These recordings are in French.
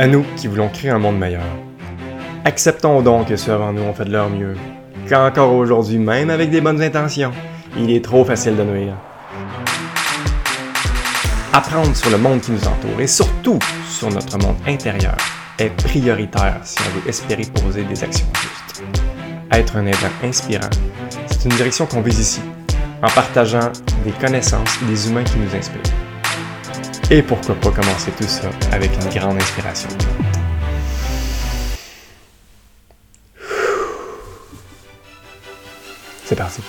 À nous qui voulons créer un monde meilleur. Acceptons donc que ceux avant nous ont fait de leur mieux, qu'encore aujourd'hui, même avec des bonnes intentions, il est trop facile de nuire. Apprendre sur le monde qui nous entoure et surtout sur notre monde intérieur est prioritaire si on veut espérer poser des actions justes. Être un être inspirant, c'est une direction qu'on vise ici, en partageant des connaissances et des humains qui nous inspirent. Et pourquoi pas commencer tout ça avec une grande inspiration. C'est parti.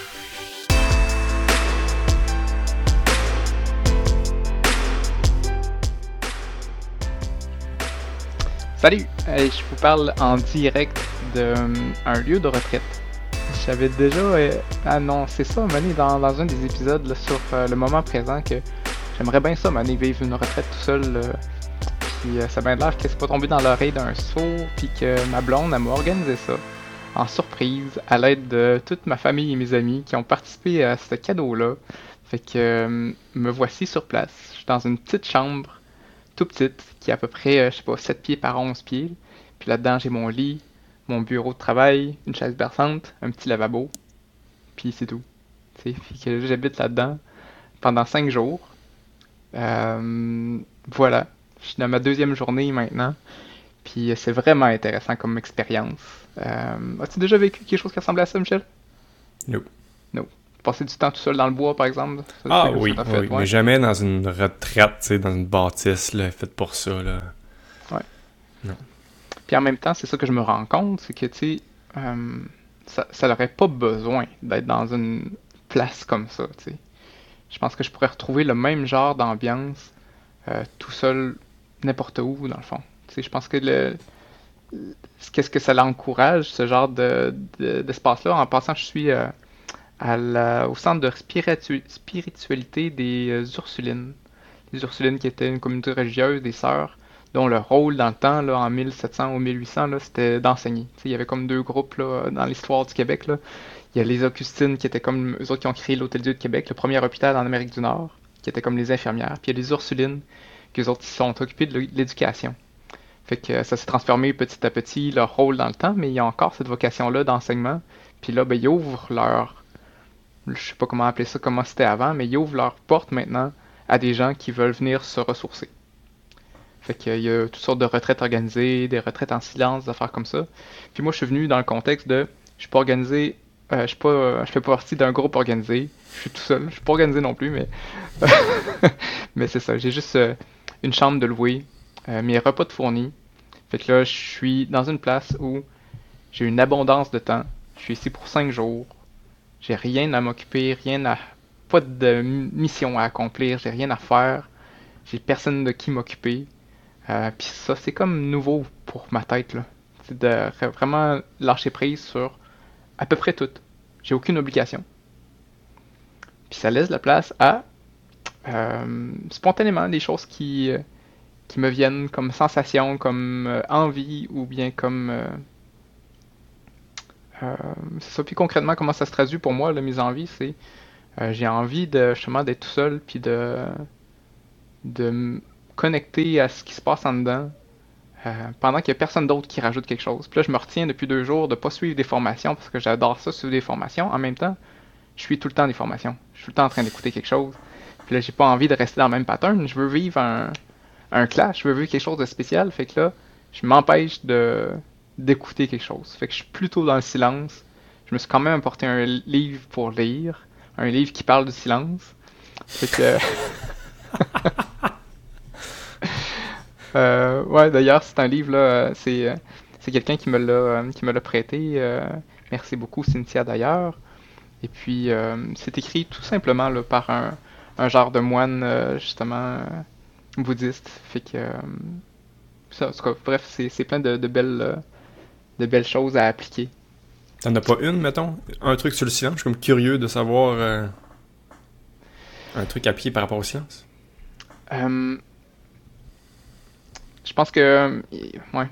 Salut, je vous parle en direct d'un lieu de retraite. J'avais déjà annoncé ça, Mané, dans, dans un des épisodes sur euh, le moment présent que j'aimerais bien ça, Mané, vivre une retraite tout seul. Euh, puis euh, ça m'a l'air que c'est pas tombé dans l'oreille d'un sourd, puis que ma blonde, elle m'a organisé ça en surprise à l'aide de toute ma famille et mes amis qui ont participé à ce cadeau-là. Fait que me voici sur place. Je suis dans une petite chambre tout petite, qui est à peu près, euh, je sais pas, 7 pieds par 11 pieds. Puis là-dedans, j'ai mon lit, mon bureau de travail, une chaise berçante, un petit lavabo. Puis c'est tout. Puis que j'habite là-dedans pendant 5 jours. Euh, voilà. Je suis dans ma deuxième journée maintenant. Puis c'est vraiment intéressant comme expérience. Euh, as-tu déjà vécu quelque chose qui ressemblait à ça, Michel? Non. Non passer du temps tout seul dans le bois, par exemple? ah oui, oui mais jamais dans une retraite, dans une bâtisse là, faite pour ça. Là. Ouais. Non. Puis en même temps, c'est ça que je me rends compte, c'est que, tu sais, euh, ça n'aurait pas besoin d'être dans une place comme ça, tu sais. Je pense que je pourrais retrouver le même genre d'ambiance euh, tout seul n'importe où, dans le fond. Je pense que le... Qu'est-ce que ça l'encourage, ce genre d'espace-là? De, en passant, je suis... Euh, au centre de spiritualité des euh, Ursulines. Les Ursulines qui étaient une communauté religieuse des sœurs, dont le rôle dans le temps, là, en 1700 ou 1800, c'était d'enseigner. Il y avait comme deux groupes là, dans l'histoire du Québec. Là. Il y a les Augustines qui étaient comme eux autres qui ont créé l'Hôtel-Dieu de Québec, le premier hôpital en Amérique du Nord, qui étaient comme les infirmières. Puis il y a les Ursulines, qui eux autres sont occupés de l'éducation. Fait que ça s'est transformé petit à petit leur rôle dans le temps, mais il y a encore cette vocation-là d'enseignement. Puis là, ben, ils ouvrent leur je sais pas comment appeler ça, comment c'était avant, mais ils ouvrent leurs portes maintenant à des gens qui veulent venir se ressourcer. Fait qu'il y a toutes sortes de retraites organisées, des retraites en silence, des affaires comme ça. Puis moi, je suis venu dans le contexte de, je pas organisé, euh, je pas, je fais pas partie d'un groupe organisé. Je suis tout seul. Je suis pas organisé non plus, mais, mais c'est ça. J'ai juste euh, une chambre de louer, euh, mes repas de fournis. Fait que là, je suis dans une place où j'ai une abondance de temps. Je suis ici pour 5 jours. J'ai rien à m'occuper, rien à. pas de mission à accomplir, j'ai rien à faire. J'ai personne de qui m'occuper. Euh, Puis ça, c'est comme nouveau pour ma tête, là. C'est de vraiment lâcher prise sur à peu près tout. J'ai aucune obligation. Puis ça laisse la place à euh, spontanément des choses qui, euh, qui me viennent comme sensation, comme euh, envie ou bien comme c'est ça. Puis concrètement, comment ça se traduit pour moi, la mise en vie, c'est j'ai envie de justement d'être tout seul, puis de, de me connecter à ce qui se passe en dedans. Euh, pendant qu'il n'y a personne d'autre qui rajoute quelque chose. Puis là, je me retiens depuis deux jours de pas suivre des formations parce que j'adore ça, suivre des formations. En même temps, je suis tout le temps des formations. Je suis tout le temps en train d'écouter quelque chose. Puis là, j'ai pas envie de rester dans le même pattern. Je veux vivre un, un clash, je veux vivre quelque chose de spécial. Fait que là, je m'empêche de, d'écouter quelque chose. Fait que je suis plutôt dans le silence. Je me suis quand même apporté un livre pour lire, un livre qui parle du silence. Fait que... euh, ouais, d'ailleurs, c'est un livre là, c'est c'est quelqu'un qui me l'a qui me l'a prêté. Euh, merci beaucoup Cynthia d'ailleurs. Et puis euh, c'est écrit tout simplement là, par un, un genre de moine euh, justement bouddhiste. Fait que ça, cas, bref, c'est plein de, de belles de belles choses à appliquer. T'en as pas une, mettons? Un truc sur le silence? Je suis comme curieux de savoir euh, un truc appliqué par rapport au silence. Euh, je pense que. Euh, ouais.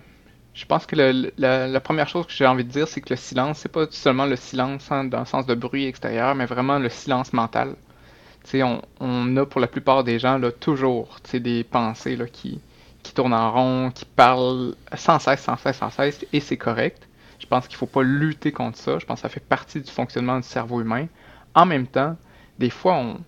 Je pense que la, première chose que j'ai envie de dire, c'est que le silence, c'est pas seulement le silence hein, dans le sens de bruit extérieur, mais vraiment le silence mental. On, on, a pour la plupart des gens là, toujours des pensées là, qui, qui tourne en rond, qui parle sans cesse, sans cesse, sans cesse, et c'est correct. Je pense qu'il faut pas lutter contre ça. Je pense que ça fait partie du fonctionnement du cerveau humain. En même temps, des fois, on,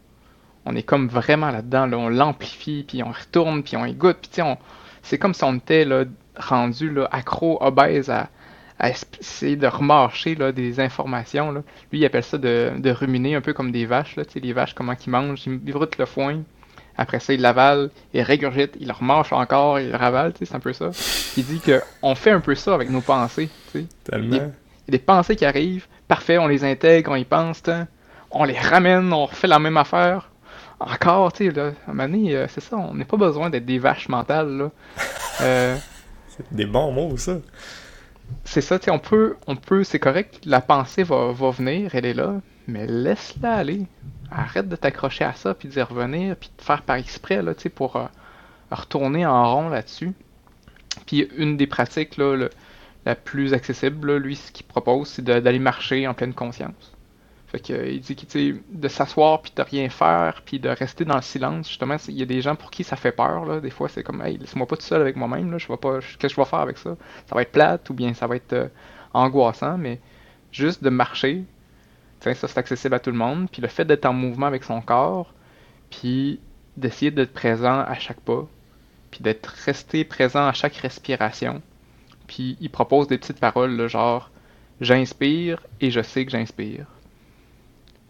on est comme vraiment là-dedans, là, on l'amplifie, puis on retourne, puis on écoute, puis on, c'est comme si on était là, rendu là, accro, obèse à, à essayer de remarcher là, des informations. Là. Lui, il appelle ça de, de, ruminer, un peu comme des vaches. Là, les vaches, comment ils mangent, ils broutent le foin. Après ça, il l'avale, il régurgite, il remarche encore, il ravale, c'est un peu ça. Il dit qu'on fait un peu ça avec nos pensées. Tellement. Il y a des pensées qui arrivent, parfait, on les intègre, on y pense, on les ramène, on refait la même affaire. Encore, tu sais, là, à un moment donné, euh, c'est ça, on n'a pas besoin d'être des vaches mentales, là. Euh, c'est des bons mots, ça. C'est ça, tu sais, on peut, on peut, c'est correct, la pensée va, va venir, elle est là, mais laisse-la aller. Arrête de t'accrocher à ça, puis d'y revenir, puis de faire par exprès, là, tu sais, pour euh, retourner en rond là-dessus. Puis une des pratiques, là, la plus accessible, lui, ce qu'il propose, c'est d'aller marcher en pleine conscience. Fait que, il dit que, de s'asseoir puis de rien faire puis de rester dans le silence, justement, il y a des gens pour qui ça fait peur, là. Des fois, c'est comme, hey, laisse-moi pas tout seul avec moi-même, là. Qu'est-ce que je vais faire avec ça? Ça va être plate ou bien ça va être euh, angoissant, mais juste de marcher, ça, c'est accessible à tout le monde. Puis le fait d'être en mouvement avec son corps, puis d'essayer d'être présent à chaque pas, puis d'être resté présent à chaque respiration. Puis il propose des petites paroles, genre, j'inspire et je sais que j'inspire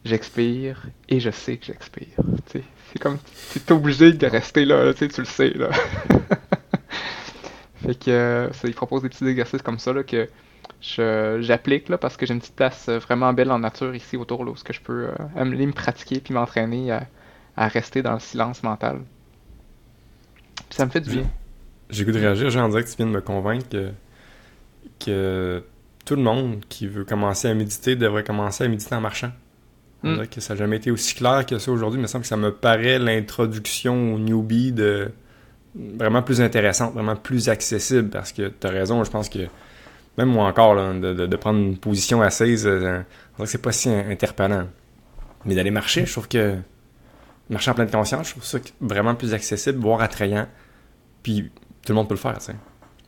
j'expire et je sais que j'expire. C'est comme, tu es obligé de rester là, tu le sais. Là. fait que euh, ça, il propose des petits exercices comme ça là, que j'applique là, parce que j'ai une petite place euh, vraiment belle en nature ici autour là, où que je peux euh, aller me pratiquer puis m'entraîner à, rester dans le silence mental. Puis ça me fait du bien. J'ai goût de réagir, j'ai envie que tu viens de me convaincre que, que tout le monde qui veut commencer à méditer devrait commencer à méditer en marchant. Mm. que ça n'a jamais été aussi clair que ça aujourd'hui. Il me semble que ça me paraît l'introduction au newbie de vraiment plus intéressante, vraiment plus accessible parce que tu as raison, je pense que même moi encore, de, prendre une position assise, euh, c'est pas si interpellant. Mais d'aller marcher, je trouve que marcher en pleine conscience, je trouve ça vraiment plus accessible, voire attrayant. Puis tout le monde peut le faire, tu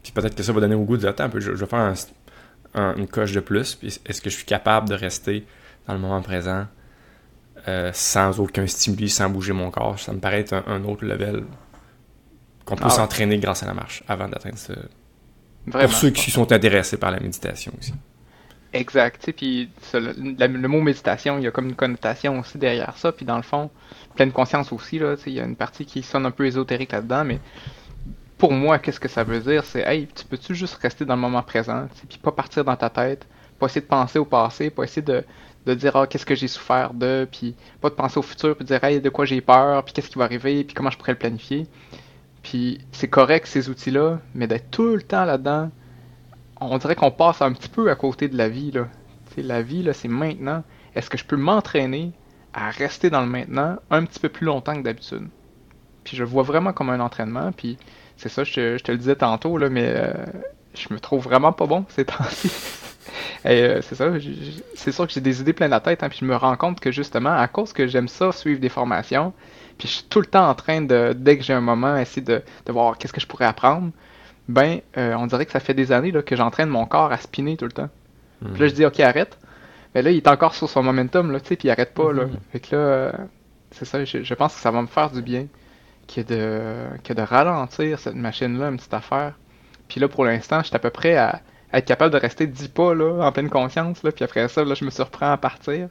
Puis peut-être que ça va donner au goût de temps. Je, je vais faire une coche de plus. Puis est-ce que je suis capable de rester dans le moment présent? Euh, sans aucun stimuli, sans bouger mon corps. Ça me paraît être un, autre level qu'on peut ah s'entraîner grâce à la marche avant d'atteindre ce. Vraiment. Pour ceux qui sont intéressés par la méditation aussi. Exact. Puis le, mot méditation, il y a comme une connotation aussi derrière ça. Puis dans le fond, pleine conscience aussi. Là, il y a une partie qui sonne un peu ésotérique là-dedans, mais pour moi, qu'est-ce que ça veut dire? C'est, hey, tu peux-tu juste rester dans le moment présent, puis pas partir dans ta tête, pas essayer de penser au passé, pas essayer de, de dire ah, qu'est-ce que j'ai souffert de, puis pas de penser au futur, puis de dire hey, de quoi j'ai peur, puis qu'est-ce qui va arriver, puis comment je pourrais le planifier. Puis c'est correct ces outils-là, mais d'être tout le temps là-dedans, on dirait qu'on passe un petit peu à côté de la vie. Là. la vie, là, c'est maintenant. Est-ce que je peux m'entraîner à rester dans le maintenant un petit peu plus longtemps que d'habitude? Puis je vois vraiment comme un entraînement, puis c'est ça, je te, le disais tantôt, là, mais euh, je me trouve vraiment pas bon ces temps-ci. Euh, c'est ça, c'est sûr que j'ai des idées plein la tête, hein, puis je me rends compte que justement, à cause que j'aime ça, suivre des formations, puis je suis tout le temps en train de, dès que j'ai un moment, essayer de, voir qu'est-ce que je pourrais apprendre, ben, euh, on dirait que ça fait des années là, que j'entraîne mon corps à spinner tout le temps. Puis là, je dis, ok, arrête. Mais là, il est encore sur son momentum, là, tu sais, puis il arrête pas, là. Mhm. Fait que là, euh, c'est ça, je, pense que ça va me faire du bien que de, que de ralentir cette machine-là, une petite affaire. Puis là, pour l'instant, je suis à peu près à être capable de rester 10 pas là, en pleine conscience. Là, puis après ça, là, je me surprends à partir.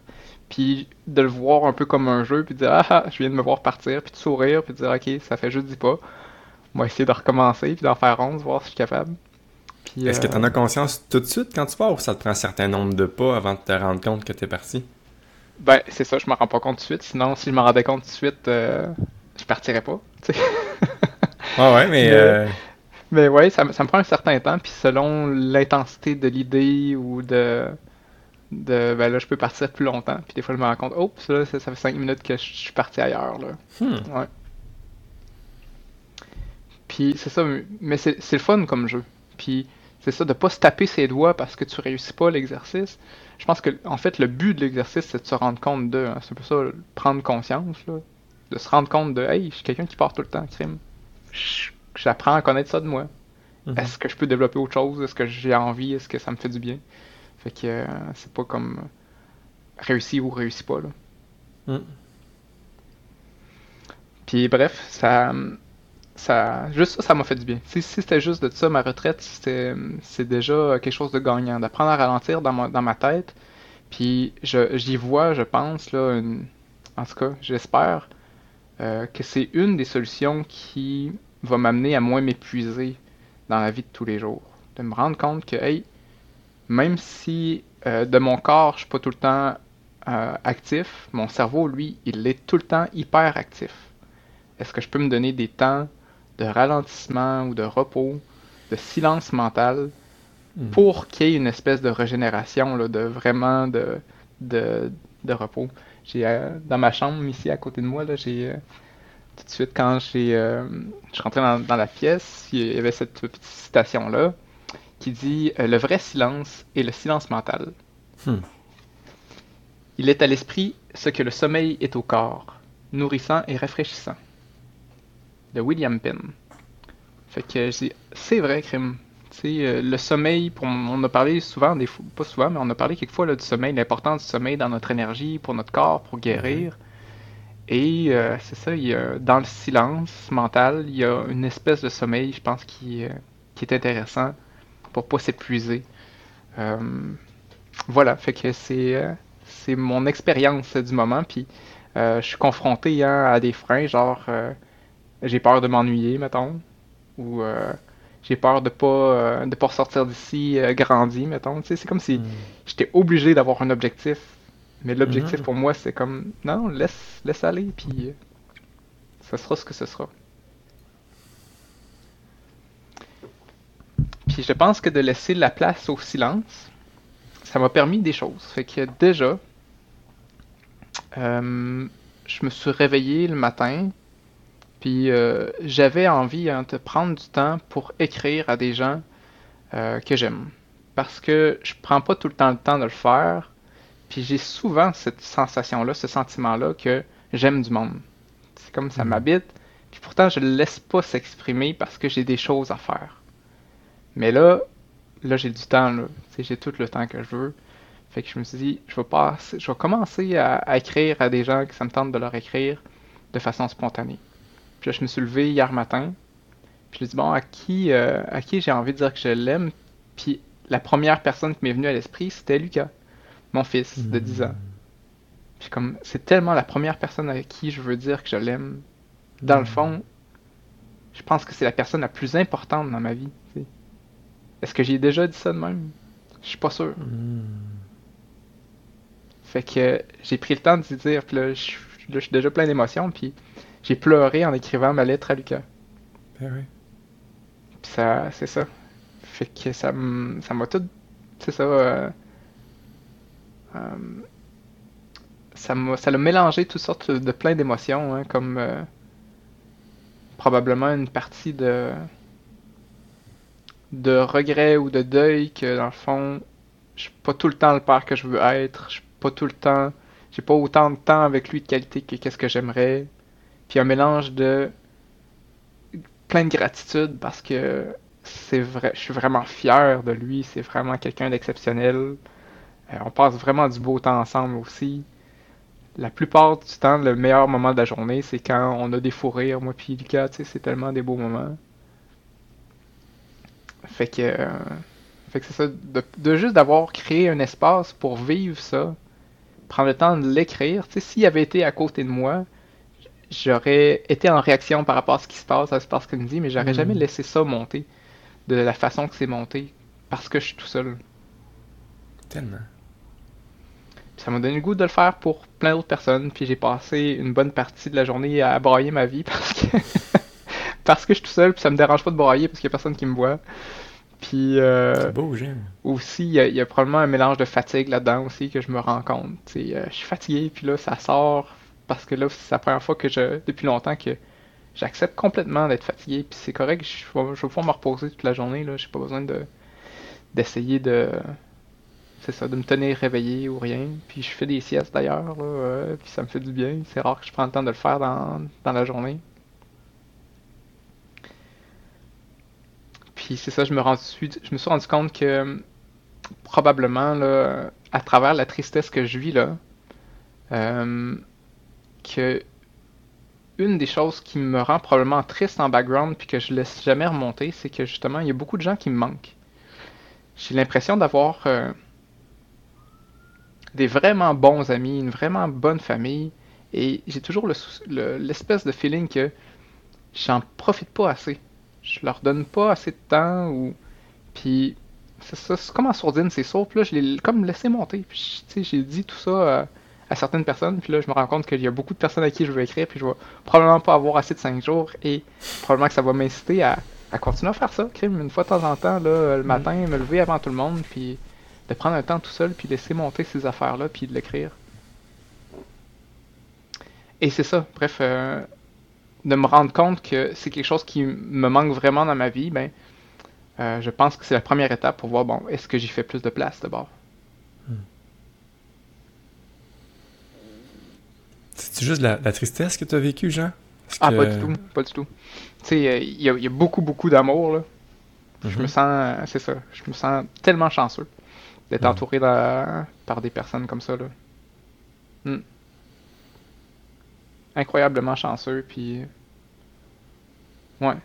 Puis de le voir un peu comme un jeu, puis de dire Ah, ah je viens de me voir partir, puis de sourire, puis de dire Ok, ça fait juste 10 pas. Va essayer de recommencer, puis d'en faire 11, voir si je suis capable. Est-ce que tu en as conscience tout de suite quand tu pars ou ça te prend un certain nombre de pas avant de te rendre compte que tu es parti? Ben, c'est ça, je me rends pas compte tout de suite. Sinon, si je me rendais compte tout de suite, euh, je partirais pas. ah ouais, mais. Euh, mais ouais, ça, ça, me prend un certain temps, puis selon l'intensité de l'idée ou de, de. Ben là, je peux partir plus longtemps, puis des fois, je me rends compte, oh, ça, ça, fait 5 minutes que je suis parti ailleurs, là. Hmm. Ouais. Puis c'est ça, mais c'est le fun comme jeu. Puis c'est ça, de pas se taper ses doigts parce que tu réussis pas l'exercice. Je pense que, en fait, le but de l'exercice, c'est de se rendre compte de. Hein, c'est pour ça, prendre conscience, là. De se rendre compte de, hey, je suis quelqu'un qui part tout le temps, crime j'apprends à connaître ça de moi. Mhm. Est-ce que je peux développer autre chose? Est-ce que j'ai envie? Est-ce que ça me fait du bien? Fait que euh, c'est pas comme réussi ou réussi pas, là. Mm. Puis bref, ça, ça, juste ça, ça m'a fait du bien. Si, c'était juste de ça, ma retraite, c'est déjà quelque chose de gagnant. D'apprendre à ralentir dans ma, dans ma tête. Puis j'y vois, je pense, là, en tout cas, j'espère euh, que c'est une des solutions qui va m'amener à moins m'épuiser dans la vie de tous les jours. De me rendre compte que, hey, même si euh, de mon corps, je suis pas tout le temps euh, actif, mon cerveau, lui, il est tout le temps hyper actif. Est-ce que je peux me donner des temps de ralentissement ou de repos, de silence mental, hmm. pour qu'il y ait une espèce de régénération, là, de vraiment de, de, de repos? J'ai euh, dans ma chambre ici à côté de moi, là, j'ai tout de suite quand j'ai euh, je suis rentré dans, la pièce, il y avait cette petite citation là qui dit le vrai silence est le silence mental. Hmm. Il est à l'esprit ce que le sommeil est au corps, nourrissant et rafraîchissant de William Penn. Fait que c'est vrai, crime. Euh, le sommeil, pour, on a parlé souvent, des pas souvent, mais on a parlé quelquefois là, du sommeil, l'importance du sommeil dans notre énergie, pour notre corps, pour guérir. Et euh, c'est ça, il y a, dans le silence mental, il y a une espèce de sommeil, je pense, qui, euh, qui est intéressant pour pas s'épuiser. voilà, fait que c'est c'est mon expérience du moment, puis je suis confronté hein, à des freins, genre j'ai peur de m'ennuyer, mettons. Ou euh, j'ai peur de pas euh, de pas ressortir d'ici euh, grandi, mettons. c'est comme si hmm. j'étais obligé d'avoir un objectif. Mais l'objectif hmm. pour moi, c'est comme non, laisse, laisse aller, puis ça sera ce que ce sera. Puis je pense que de laisser la place au silence, ça m'a permis des choses. Fait que déjà, je me suis réveillé le matin, puis euh, j'avais envie hein, de prendre du temps pour écrire à des gens euh, que j'aime. Parce que je prends pas tout le temps le temps de le faire. Puis j'ai souvent cette sensation-là, ce sentiment-là que j'aime du monde. C'est comme ça mhm. m'habite. Puis pourtant, je le laisse pas s'exprimer parce que j'ai des choses à faire. Mais là, là j'ai du temps, là. J'ai tout le temps que je veux. Fait que je me suis dit, je vais, passer, je vais commencer à, à écrire à des gens que ça me tente de leur écrire de façon spontanée. Puis là, je me suis levé hier matin. Puis je me dit, bon, à qui, euh, à qui j'ai envie de dire que je l'aime? Puis la première personne qui m'est venue à l'esprit, c'était Lucas, mon fils de 10 ans. Hmm. Puis comme, c'est tellement la première personne à qui je veux dire que je l'aime. Dans le hmm. fond, je pense que c'est la personne la plus importante dans ma vie. Est-ce que j'ai déjà dit ça de même? Je suis pas sûr. Hmm. Fait que j'ai pris le temps de dire, puis là, je, là, je suis déjà plein d'émotions, puis j'ai pleuré en écrivant ma lettre à Lucas. Ben oui. ça, c'est ça. Fait que ça m'a tout. C'est ça. Euh, ça m'a ça a mélangé toutes sortes de plein d'émotions, hein, comme euh, probablement une partie de de regret ou de deuil que dans le fond je suis pas tout le temps le père que je veux être, je suis pas tout le temps j'ai pas autant de temps avec lui de qualité que qu'est-ce que j'aimerais. Puis un mélange de plein de gratitude parce que c'est vrai, je suis vraiment fier de lui, c'est vraiment quelqu'un d'exceptionnel. Euh, on passe vraiment du beau temps ensemble aussi. La plupart du temps, le meilleur moment de la journée, c'est quand on a des fous rires, moi puis Lucas, tu sais, c'est tellement des beaux moments. Fait que, euh, fait que c'est ça, de, de juste d'avoir créé un espace pour vivre ça, prendre le temps de l'écrire, tu sais, s'il avait été à côté de moi, j'aurais été en réaction par rapport à ce qui se passe, à ce qu'il me dit, mais j'aurais jamais hmm. laissé ça monter de la façon que c'est monté parce que je suis tout seul. Tellement. Ça m'a donné le goût de le faire pour plein d'autres personnes, puis j'ai passé une bonne partie de la journée à broyer ma vie parce que parce que je suis tout seul, puis ça me dérange pas de broyer parce qu'il y a personne qui me voit. Puis euh, c'est beau, j'aime. Aussi, il y, a probablement un mélange de fatigue là-dedans aussi que je me rends compte. Euh, je suis fatigué, puis là ça sort parce que là, c'est la première fois que je, depuis longtemps, que j'accepte complètement d'être fatigué. Puis c'est correct, je, vais, je vais pouvoir me reposer toute la journée. Là, j'ai pas besoin de d'essayer de, c'est ça, de me tenir réveillé ou rien. Puis je fais des siestes d'ailleurs, euh, puis ça me fait du bien. C'est rare que je prends le temps de le faire dans, dans la journée. Puis c'est ça, je me, je me suis rendu compte que probablement, là, à travers la tristesse que je vis, là, euh, que une des choses qui me rend probablement triste en background puis que je laisse jamais remonter, c'est que justement, il y a beaucoup de gens qui me manquent. J'ai l'impression d'avoir euh, des vraiment bons amis, une vraiment bonne famille, et j'ai toujours l'espèce de feeling que j'en profite pas assez. Je leur donne pas assez de temps, ou puis c'est ça, c'est comme en sourdine, c'est sauf là, je l'ai comme laissé monter. Puis, j'ai dit tout ça à certaines personnes, puis là, je me rends compte qu'il y a beaucoup de personnes à qui je veux écrire, puis je vais probablement pas avoir assez de 5 jours, et probablement que ça va m'inciter à, continuer à faire ça, crime, une fois de temps en temps, là, le mm. matin, me lever avant tout le monde, puis de prendre un temps tout seul, puis laisser monter ces affaires-là, puis de l'écrire. Et c'est ça, bref, euh, de me rendre compte que c'est quelque chose qui me manque vraiment dans ma vie, ben, euh, je pense que c'est la première étape pour voir, bon, est-ce que j'y fais plus de place d'abord? Hmm. C'est juste la, tristesse que tu as vécue, Jean? Ah, pas du tout, pas du tout. Tu sais, euh, il y, a beaucoup, beaucoup d'amour, là. Je me mhm. sens, euh, c'est ça, je me sens tellement chanceux d'être hmm. entouré par des personnes comme ça, là. Hmm. Incroyablement chanceux, puis... Ouais,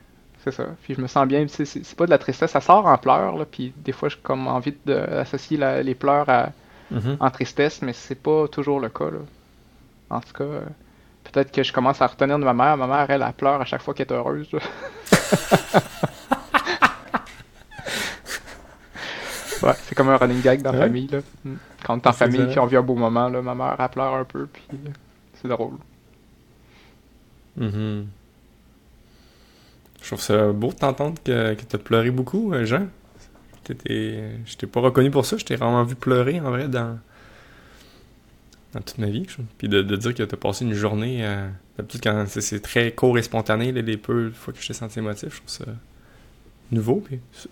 c'est ça. Puis je me sens bien. C'est pas de la tristesse, ça sort en pleurs. Là, puis des fois, j'ai comme envie d'associer les pleurs à, mm-hmm. en tristesse, mais c'est pas toujours le cas. Là. En tout cas, euh, peut-être que je commence à retenir de ma mère. Ma mère, elle, elle pleure à chaque fois qu'elle est heureuse. ouais, c'est comme un running gag dans la famille. Là. Mm. Quand on est en famille puis on vit un beau moment, là, ma mère, elle pleure un peu. Puis c'est drôle. Mm-hmm. Je trouve ça beau de t'entendre que, que tu as pleuré beaucoup, euh, Jean. Je t'ai pas reconnu pour ça, je t'ai vraiment vu pleurer en vrai dans, dans toute ma vie. Puis de, dire que tu as passé une journée, euh, d'habitude quand c'est très court et spontané, les peu de fois que je t'ai senti émotif, je trouve ça nouveau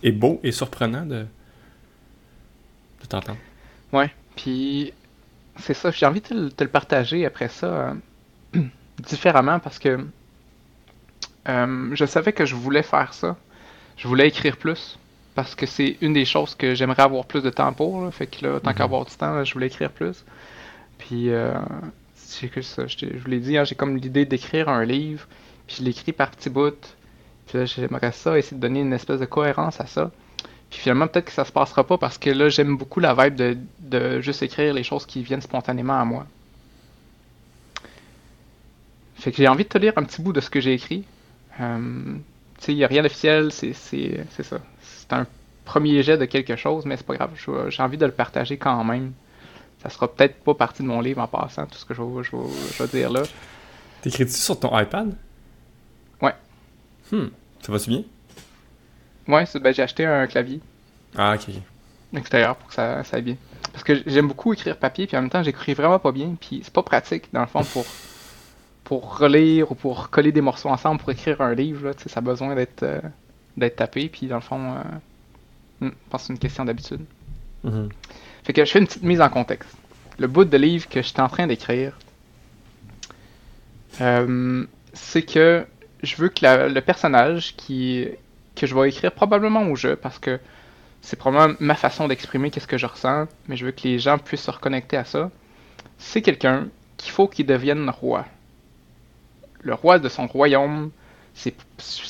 et beau et surprenant de, de t'entendre. Ouais, puis c'est ça, j'ai envie de te, le partager après ça euh, différemment parce que euh, je savais que je voulais faire ça. Je voulais écrire plus. Parce que c'est une des choses que j'aimerais avoir plus de temps pour. Fait que là, tant mhm. qu'avoir du temps, je voulais écrire plus. Puis, euh, que ça, je, vous l'ai dit, hein, j'ai comme l'idée d'écrire un livre. Puis je l'écris par petits bouts. Puis là, j'aimerais ça, essayer de donner une espèce de cohérence à ça. Puis finalement, peut-être que ça se passera pas parce que là, j'aime beaucoup la vibe de, de juste écrire les choses qui viennent spontanément à moi. Fait que j'ai envie de te lire un petit bout de ce que j'ai écrit. Euh, il n'y a rien d'officiel, c'est ça. C'est un premier jet de quelque chose, mais c'est pas grave. J'ai envie de le partager quand même. Ça sera peut-être pas partie de mon livre en passant, tout ce que je vais, je vais, dire là. T'écris-tu sur ton iPad? Ouais. Hmm. Ça va-tu bien? Ouais, ben, j'ai acheté un clavier. Ah, ok. Extérieur pour que ça, ça aille bien. Parce que j'aime beaucoup écrire papier, puis en même temps, j'écris vraiment pas bien, puis c'est pas pratique, dans le fond, pour pour relire ou pour coller des morceaux ensemble pour écrire un livre, là, ça a besoin d'être euh, d'être tapé. Puis dans le fond, euh, hmm, je pense que c'est une question d'habitude. Mm-hmm. Fait que je fais une petite mise en contexte. Le bout de livre que j'étais en train d'écrire, euh, c'est que je veux que le personnage qui que je vais écrire probablement au jeu parce que c'est probablement ma façon d'exprimer qu'est-ce que je ressens, mais je veux que les gens puissent se reconnecter à ça. C'est quelqu'un qu'il faut qu'il devienne roi le roi de son royaume, c'est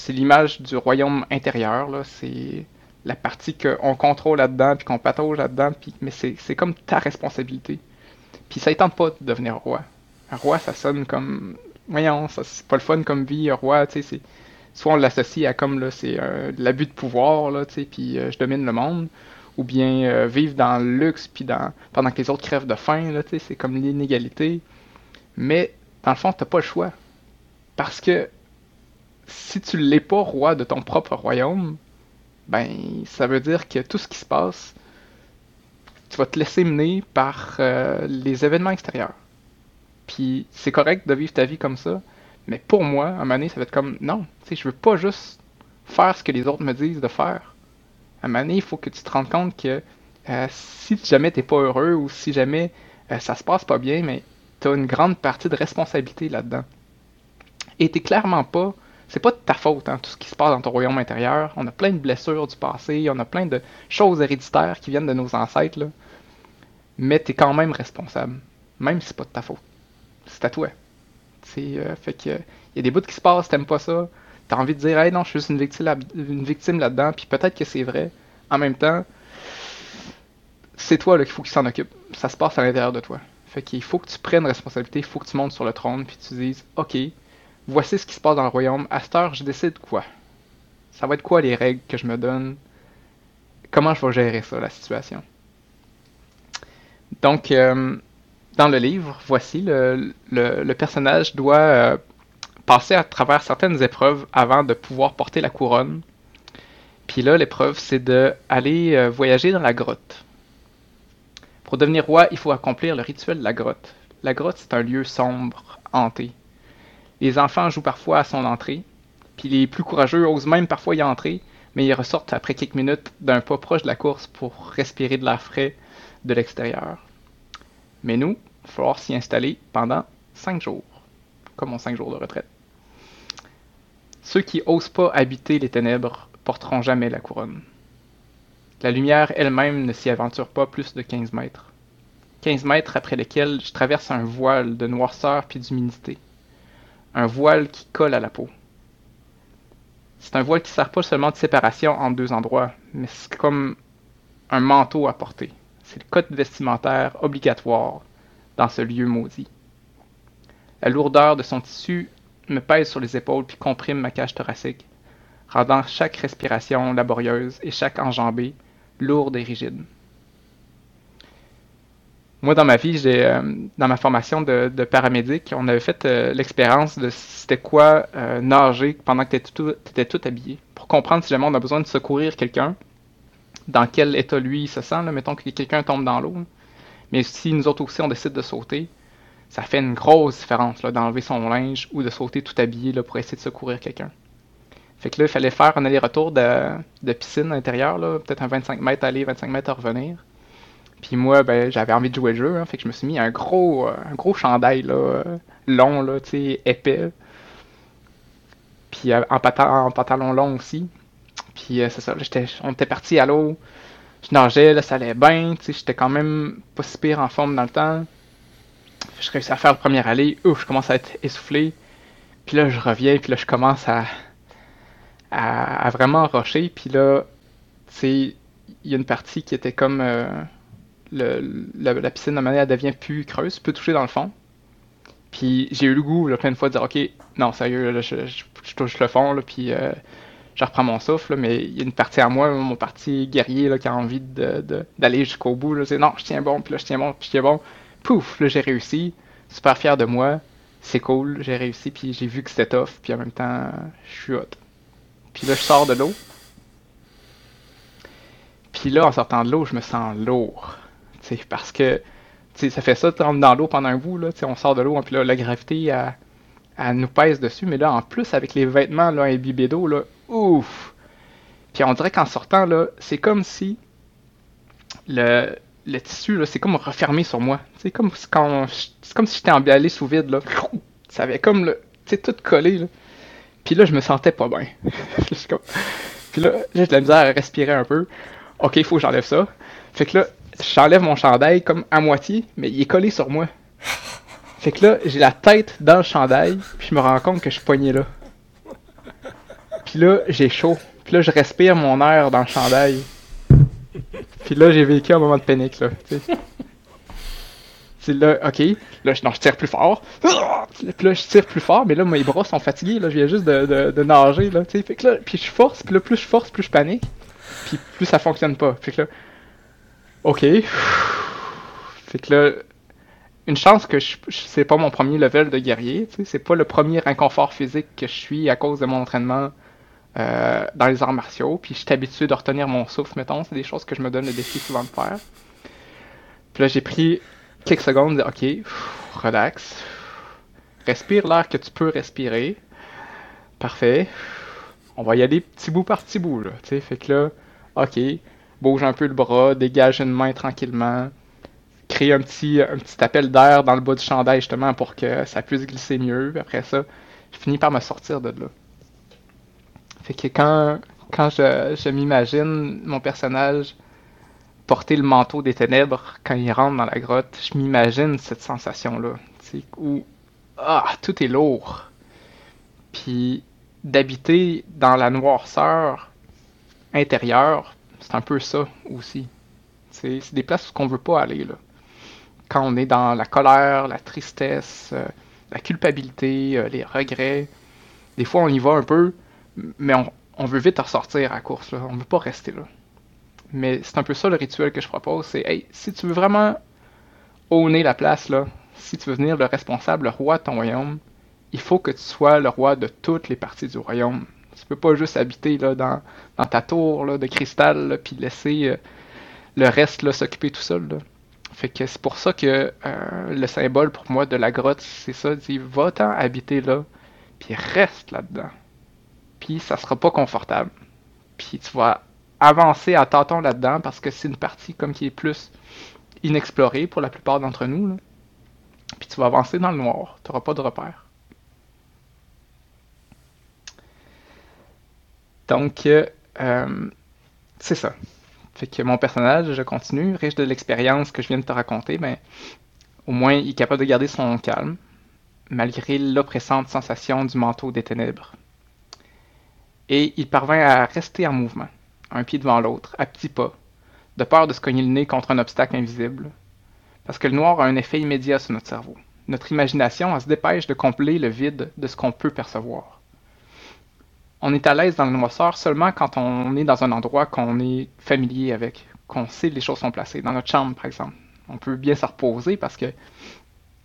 l'image du royaume intérieur, c'est la partie qu'on contrôle là-dedans, puis qu'on patauge là-dedans, mais c'est comme ta responsabilité. Puis ça ne tente pas de devenir roi. Un roi, ça sonne comme... Voyons, c'est pas le fun comme vie, un roi, tu sais, soit on l'associe à comme là c'est euh, l'abus de pouvoir là puis euh, je domine le monde ou bien euh, vivre dans le luxe puis dans pendant que les autres crèvent de faim là c'est comme l'inégalité mais dans le fond t'as pas le choix parce que si tu l'es pas roi de ton propre royaume, ben ça veut dire que tout ce qui se passe, tu vas te laisser mener par les événements extérieurs. Puis c'est correct de vivre ta vie comme ça, mais pour moi, à un moment donné, ça va être comme non, tu sais, je veux pas juste faire ce que les autres me disent de faire. À un moment donné, il faut que tu te rendes compte que euh, si jamais t'es pas heureux ou si jamais euh, ça se passe pas bien, mais tu as une grande partie de responsabilité là-dedans et t'es clairement pas c'est pas de ta faute, hein, tout ce qui se passe dans ton royaume intérieur. On a plein de blessures du passé, on a plein de choses héréditaires qui viennent de nos ancêtres, là. Mais t'es quand même responsable, même si c'est pas de ta faute. C'est à toi. Euh, fait que, y a des bouts qui se passent, t'aimes pas ça, t'as envie de dire, hey non, je suis juste une victime, une victime là-dedans, puis peut-être que c'est vrai. En même temps, c'est toi qu'il faut qu'il s'en occupe. Ça se passe à l'intérieur de toi. Fait qu'il faut que tu prennes responsabilité, il faut que tu montes sur le trône, puis tu dises, ok, voici ce qui se passe dans le royaume. À cette heure, je décide quoi? Ça va être quoi les règles que je me donne? Comment je vais gérer ça, la situation? Donc, euh, dans le livre, voici, le, personnage doit euh, passer à travers certaines épreuves avant de pouvoir porter la couronne. Puis là, l'épreuve, c'est d'aller euh, voyager dans la grotte. Pour devenir roi, il faut accomplir le rituel de la grotte. La grotte, c'est un lieu sombre, hanté. Les enfants jouent parfois à son entrée, puis les plus courageux osent même parfois y entrer, mais ils ressortent après quelques minutes d'un pas proche de la course pour respirer de l'air frais de l'extérieur. Mais nous, il va falloir s'y installer pendant 5 jours, comme en 5 jours de retraite. Ceux qui osent pas habiter les ténèbres porteront jamais la couronne. La lumière elle-même ne s'y aventure pas plus de 15 mètres. 15 mètres après lesquels je traverse un voile de noirceur puis d'humidité. Un voile qui colle à la peau. C'est un voile qui sert pas seulement de séparation entre deux endroits, mais c'est comme un manteau à porter. C'est le code vestimentaire obligatoire dans ce lieu maudit. La lourdeur de son tissu me pèse sur les épaules puis comprime ma cage thoracique, rendant chaque respiration laborieuse et chaque enjambée lourde et rigide. Moi, dans ma vie, j'ai, euh, dans ma formation de, paramédic, on avait fait euh, l'expérience de c'était quoi euh, nager pendant que tu étais tout, habillé, pour comprendre si jamais on a besoin de secourir quelqu'un, dans quel état lui il se sent, là, mettons que quelqu'un tombe dans l'eau. Mais si nous autres aussi on décide de sauter, ça fait une grosse différence d'enlever son linge ou de sauter tout habillé là, pour essayer de secourir quelqu'un. Fait que là, il fallait faire un aller-retour de, piscine intérieure, peut-être un 25 mètres aller, 25 mètres à revenir. Puis moi, ben, j'avais envie de jouer le jeu, hein, fait que je me suis mis un gros, euh, chandail là, long, là, épais. Puis euh, en, pantalon long aussi. Puis euh, c'est ça, on était parti à l'eau. Je nageais, là, ça allait bien, j'étais quand même pas si pire en forme dans le temps. Je réussis à faire le premier aller, ouf, je commence à être essoufflé. Puis là, je reviens, puis là, je commence à, à, vraiment rocher. Puis là, tu sais, il y a une partie qui était comme euh, le, la, piscine, de manière, elle devient plus creuse, peut toucher dans le fond. Puis j'ai eu le goût, là, plein de fois, de dire, OK, non, sérieux, là, je, touche le fond, là, puis euh, je reprends mon souffle, mais il y a une partie à moi, mon parti guerrier, là, qui a envie d'aller jusqu'au bout, c'est non, je tiens bon, puis là, je tiens bon, puis je tiens bon. Pouf, là, j'ai réussi, super fier de moi, c'est cool, j'ai réussi, puis j'ai vu que c'était tough, puis en même temps, je suis hot. Puis là, je sors de l'eau. Puis là, en sortant de l'eau, je me sens lourd. sais, parce que ça fait ça, tu dans l'eau pendant un bout, là, on sort de l'eau, puis là, la gravité, elle, nous pèse dessus. Mais là, en plus, avec les vêtements là, imbibés d'eau, ouf! Puis on dirait qu'en sortant, là, c'est comme si le, le tissu, là, c'est comme refermé sur moi. C'est comme, quand, comme si j'étais emballé sous vide, là. Ça avait comme, le, tout collé, là. Puis là, je me sentais pas bien. Puis là, j'ai de la misère à respirer un peu. Ok, il faut que j'enlève ça. Fait que là, j'enlève mon chandail comme à moitié, mais il est collé sur moi. Fait que là, j'ai la tête dans le chandail, puis je me rends compte que je suis poigné là. Puis là, j'ai chaud. Puis là, je respire mon air dans le chandail. Puis là, j'ai vécu un moment de panique, là. Là, ok, là, je, non, je tire plus fort. Puis là, je tire plus fort, mais là, mes bras sont fatigués, là, je viens juste de, nager, là, tu sais. Fait que là, puis je force, puis là, plus je force, plus je panique. Puis plus ça fonctionne pas. Fait que là, ok. Fait que là, une chance que c'est pas mon premier level de guerrier. C'est pas le premier inconfort physique que je suis à cause de mon entraînement euh, dans les arts martiaux. Puis je suis habitué de retenir mon souffle, mettons. C'est des choses que je me donne le défi souvent de faire. Puis là, j'ai pris quelques secondes, ok, relax, respire l'air que tu peux respirer. Parfait. On va y aller petit bout par petit bout, là. sais, fait que là, ok, bouge un peu le bras, dégage une main tranquillement, crée un petit, un petit appel d'air dans le bas du chandail justement pour que ça puisse glisser mieux. Après ça, je finis par me sortir de là. Fait que quand, je m'imagine mon personnage porter le manteau des ténèbres quand il rentre dans la grotte, je m'imagine cette sensation-là, où ah, tout est lourd. Puis d'habiter dans la noirceur intérieure, c'est un peu ça aussi. C'est des places où on veut pas aller. Là. Quand on est dans la colère, la tristesse, euh, la culpabilité, euh, les regrets, des fois on y va un peu, mais on, veut vite ressortir à course. Là. On veut pas rester là. Mais c'est un peu ça le rituel que je propose. C'est, hey, si tu veux vraiment owner la place, là, si tu veux venir le responsable, le roi de ton royaume, il faut que tu sois le roi de toutes les parties du royaume. Tu peux pas juste habiter là, dans, ta tour là, de cristal, puis laisser euh, le reste s'occuper tout seul. Fait que c'est pour ça que euh, le symbole pour moi de la grotte, c'est ça, dit va-t'en habiter là, puis reste là-dedans. Puis ça sera pas confortable. Puis tu vas avancer à tâtons là-dedans parce que c'est une partie comme qui est plus inexplorée pour la plupart d'entre nous. Puis tu vas avancer dans le noir, tu n'auras pas de repère. Donc, euh, c'est ça. Fait que mon personnage, je continue, riche de l'expérience que je viens de te raconter, mais au moins il est capable de garder son calme, malgré l'oppressante sensation du manteau des ténèbres. Et il parvint à rester en mouvement, un pied devant l'autre, à petits pas, de peur de se cogner le nez contre un obstacle invisible. Parce que le noir a un effet immédiat sur notre cerveau. Notre imagination se dépêche de combler le vide de ce qu'on peut percevoir on est à l'aise dans le noirceur seulement quand on est dans un endroit qu'on est familier avec, qu'on sait les choses sont placées. Dans notre chambre, par exemple. On peut bien se reposer parce que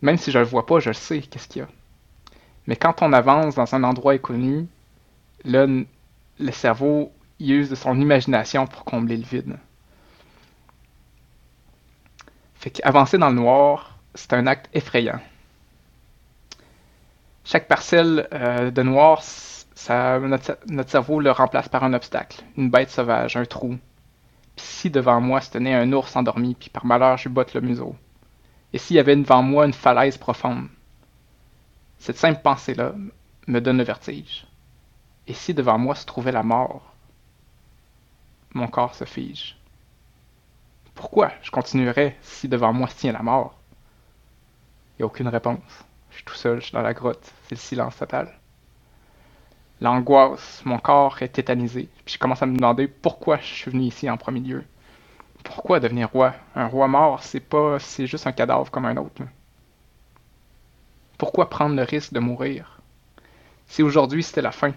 même si je le vois pas, je sais qu'est-ce qu'il y a. Mais quand on avance dans un endroit inconnu, là, le cerveau use de son imagination pour combler le vide. Fait qu'avancer dans le noir, c'est un acte effrayant. Chaque parcelle euh, de noir, notre, cerveau le remplace par un obstacle, une bête sauvage, un trou. Puis si devant moi se tenait un ours endormi, puis par malheur je botte le museau. Et s'il y avait devant moi une falaise profonde? Cette simple pensée-là me donne le vertige. Et si devant moi se trouvait la mort, mon corps se fige. Pourquoi je continuerais si devant moi se tient la mort? Il n'y a aucune réponse. Je suis tout seul, je suis dans la grotte. C'est le silence total l'angoisse, mon corps est tétanisé. Puis je commence à me demander pourquoi je suis venu ici en premier lieu. Pourquoi devenir roi? Un roi mort, c'est pas, c'est juste un cadavre comme un autre. Pourquoi prendre le risque de mourir? Si aujourd'hui c'était la fin,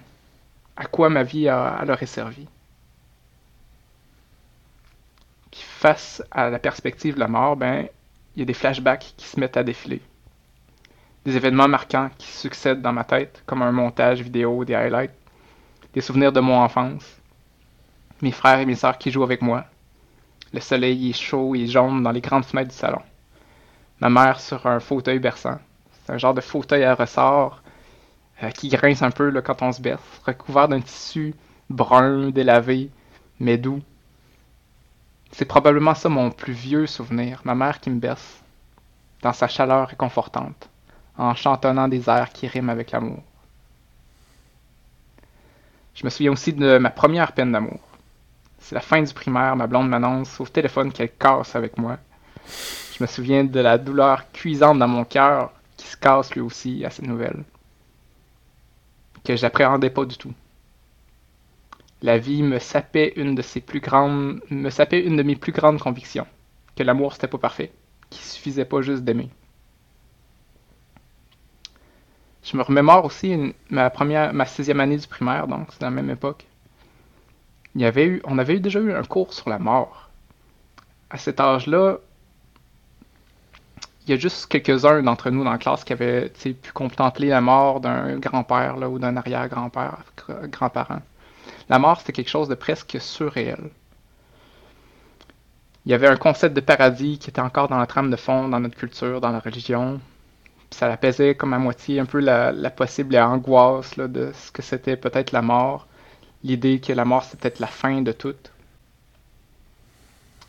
à quoi ma vie a, aurait servi Puis face à la perspective de la mort, ben, il y a des flashbacks qui se mettent à défiler des événements marquants qui succèdent dans ma tête, comme un montage vidéo, des highlights, des souvenirs de mon enfance, mes frères et mes sœurs qui jouent avec moi. Le soleil est chaud et jaune dans les grandes fenêtres du salon. Ma mère sur un fauteuil berçant. C'est un genre de fauteuil à ressort euh, qui grince un peu là, quand on se berce, recouvert d'un tissu brun, délavé, mais doux. C'est probablement ça mon plus vieux souvenir, ma mère qui me berce, dans sa chaleur réconfortante en chantonnant des airs qui riment avec l'amour. Je me souviens aussi de ma première peine d'amour. C'est la fin du primaire, ma blonde m'annonce au téléphone qu'elle casse avec moi. Je me souviens de la douleur cuisante dans mon cœur qui se casse lui aussi à cette nouvelle. Que j'appréhendais pas du tout. La vie me sapait une de mes plus grandes convictions. Que l'amour c'était pas parfait. Qu'il suffisait pas juste d'aimer. Je me remémore aussi ma première, ma sixième année du primaire, donc c'est la même époque. Il y avait eu, on avait déjà eu un cours sur la mort. À cet âge-là, il y a juste quelques-uns d'entre nous dans la classe qui avaient pu contempler la mort d'un grand-père ou d'un arrière-grand-père, grand-parent. La mort, c'était quelque chose de presque surréel. Il y avait un concept de paradis qui était encore dans la trame de fond, dans notre culture, dans la religion ça l'apaisait comme à moitié un peu la, possible angoisse de ce que c'était peut-être la mort, l'idée que la mort c'était peut-être la fin de tout.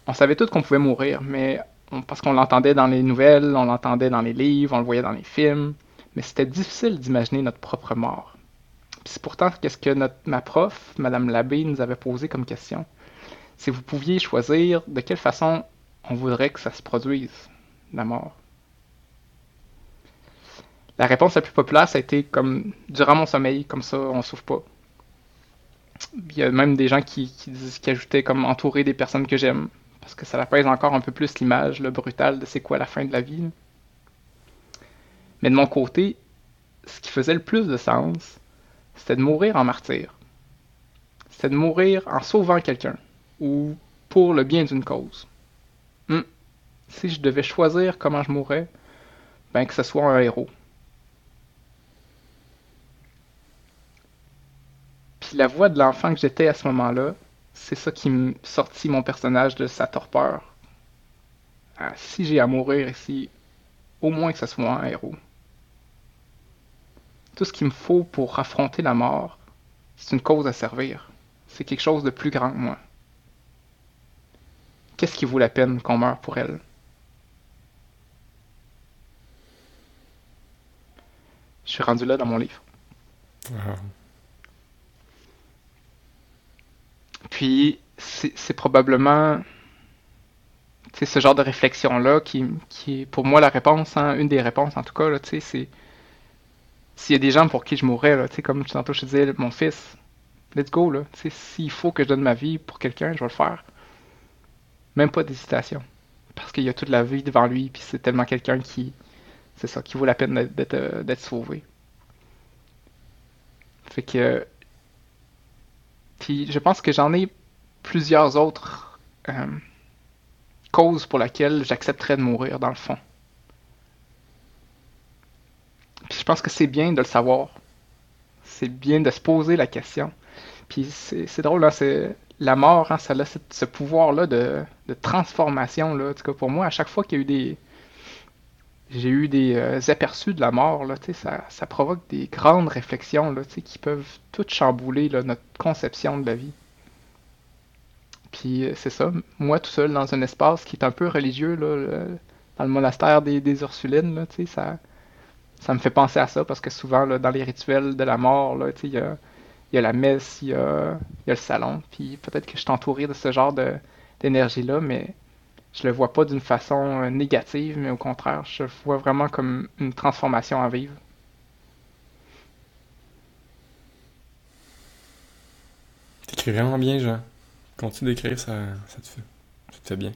On savait tous qu'on pouvait mourir, mais parce qu'on l'entendait dans les nouvelles, on l'entendait dans les livres, on le voyait dans les films, mais c'était difficile d'imaginer notre propre mort. c'est pourtant qu'est-ce que notre, ma prof, Madame Labbé, nous avait posé comme question. Si vous pouviez choisir de quelle façon on voudrait que ça se produise, la mort? La réponse la plus populaire, ça a été comme durant mon sommeil, comme ça, on souffre pas. Il y a même des gens qui, qui, ajoutaient comme entourer des personnes que j'aime, parce que ça apaise encore un peu plus l'image, le brutal de c'est quoi la fin de la vie. Mais de mon côté, ce qui faisait le plus de sens, c'était de mourir en martyr. C'était de mourir en sauvant quelqu'un, ou pour le bien d'une cause. Hmm. Si je devais choisir comment je mourrais, ben que ce soit un héros. Puis la voix de l'enfant que j'étais à ce moment-là, c'est ça qui me sortit mon personnage de sa torpeur. Ah, si j'ai à mourir ici, au moins que ce soit un héros. Tout ce qu'il me faut pour affronter la mort, c'est une cause à servir. C'est quelque chose de plus grand que moi. Qu'est-ce qui vaut la peine qu'on meure pour elle? Je suis rendu là dans mon livre. Puis, c'est probablement ce genre de réflexion-là qui, qui, est pour moi la réponse, hein, une des réponses en tout cas, c'est s'il y a des gens pour qui je mourrais, là, comme tantôt je te disais, mon fils, let's go, là, s'il faut que je donne ma vie pour quelqu'un, je vais le faire. Même pas d'hésitation. Parce qu'il y a toute la vie devant lui, puis c'est tellement quelqu'un qui. C'est ça, qui vaut la peine d'être sauvé. Fait que. Puis je pense que j'en ai plusieurs autres euh, causes pour lesquelles j'accepterais de mourir, dans le fond. Puis je pense que c'est bien de le savoir. C'est bien de se poser la question. Puis c'est drôle, là, c'est la mort, hein, ça a ce, pouvoir-là de, transformation. Là. En tout cas, pour moi, à chaque fois qu'il y a eu des. J'ai eu des euh, aperçus de la mort, là, ça, ça provoque des grandes réflexions là, qui peuvent toutes chambouler notre conception de la vie. Puis euh, c'est ça, moi tout seul dans un espace qui est un peu religieux, là, dans le monastère des, Ursulines, là, ça, ça me fait penser à ça parce que souvent là, dans les rituels de la mort, il y a y a la messe, il y a, le salon. Puis peut-être que je suis entouré de ce genre d'énergie-là, mais je le vois pas d'une façon euh, négative, mais au contraire, je le vois vraiment comme une transformation à vivre. T'écris vraiment bien, Jean. Continue d'écrire, ça, ça, te fait, ça te fait bien.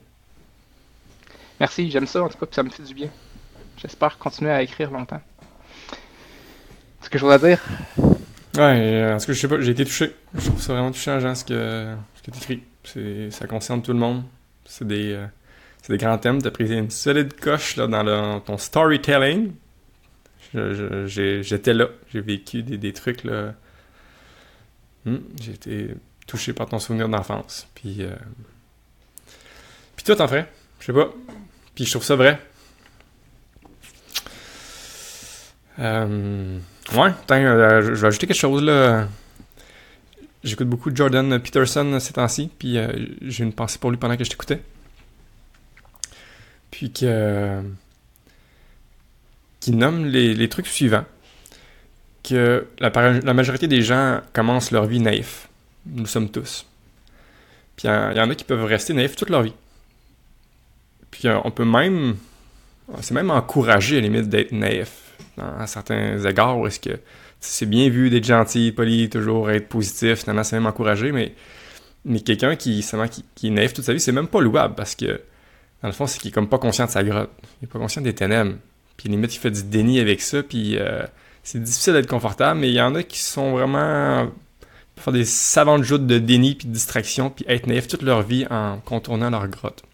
Merci, j'aime ça en tout cas, puis ça me fait du bien. J'espère continuer à écrire longtemps. Ce que je voudrais dire, Ouais, en tout cas, je sais pas, j'ai été touché. Je trouve ça vraiment touchant, Jean, ce que, ce que tu écris. Ça concerne tout le monde. C'est des, euh, des grands thèmes. Tu as pris une solide coche là, dans ton storytelling. J'étais là. J'ai vécu des, trucs. là. Hmm, j'ai été touché par ton souvenir d'enfance. Puis, euh... puis toi, t'en ferais? Je sais pas. Puis je trouve ça vrai. Euh... Ouais, euh, je vais ajouter quelque chose là. J'écoute beaucoup Jordan Peterson ces temps-ci, puis euh, j'ai une pensée pour lui pendant que je t'écoutais. Puis que. qui nomme les, trucs suivants. Que la, la, majorité des gens commencent leur vie naïf. Nous sommes tous. Puis il y, en a qui peuvent rester naïfs toute leur vie. Puis on peut même. C'est même encouragé à la limite d'être naïf à certains égards où est-ce que c'est bien vu d'être gentil, poli, toujours être positif, finalement c'est même encouragé, mais, mais quelqu'un qui, qui, qui est naïf toute sa vie, c'est même pas louable parce que dans le fond, c'est qu'il est comme pas conscient de sa grotte. Il est pas conscient des ténèbres. Puis limite, il fait du déni avec ça, puis euh, c'est difficile d'être confortable, mais il y en a qui sont vraiment faire des savantes joutes de déni puis de distraction, puis être naïf toute leur vie en contournant leur grotte.